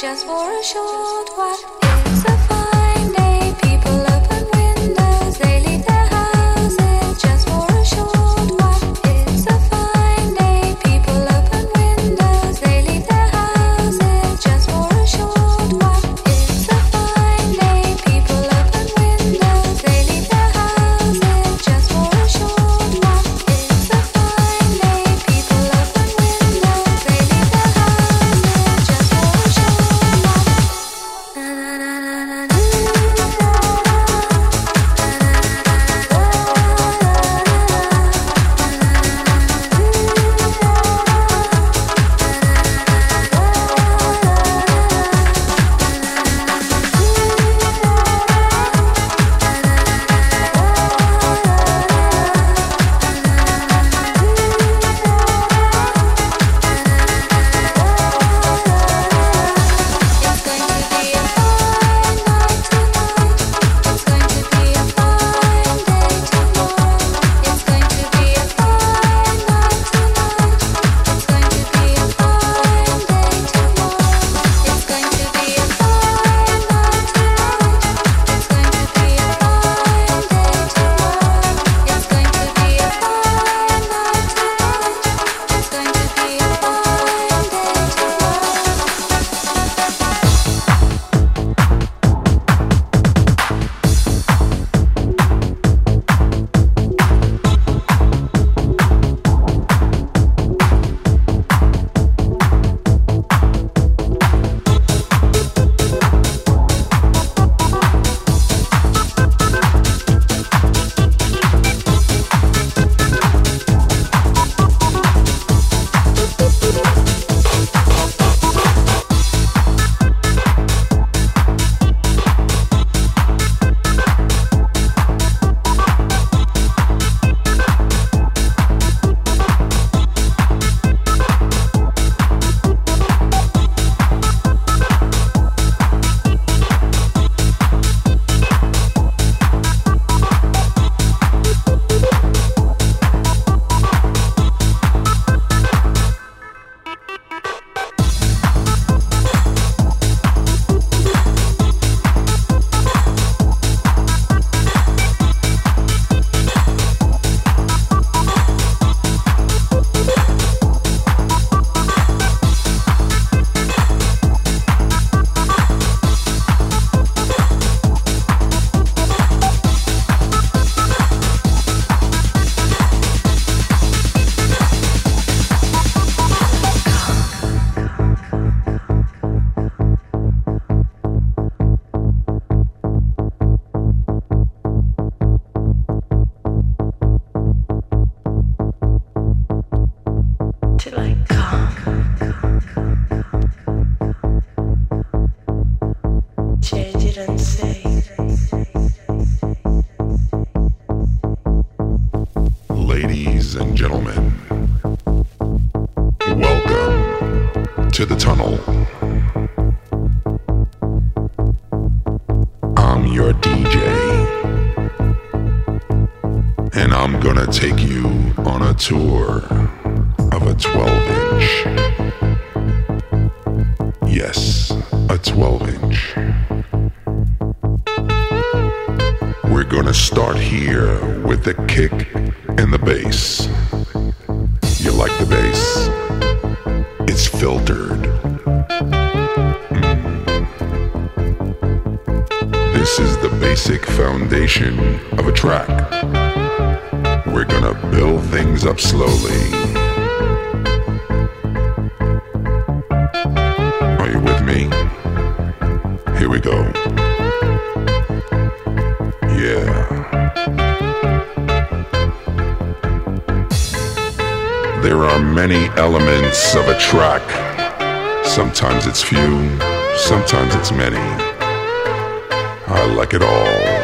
just for a short while. It's a fun. Like it all.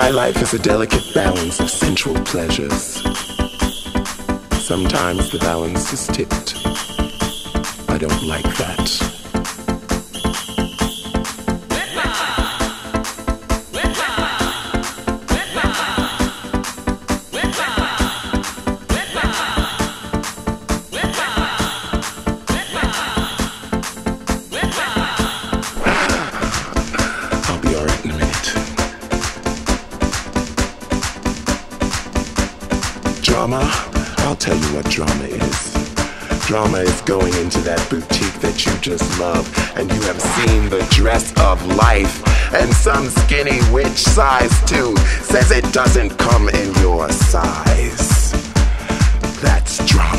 My life is a delicate balance of sensual pleasures. Sometimes the balance is tipped. I don't like that. Drama? I'll tell you what drama is. Drama is going into that boutique that you just love, and you have seen the dress of life, and some skinny witch size too says it doesn't come in your size. That's drama.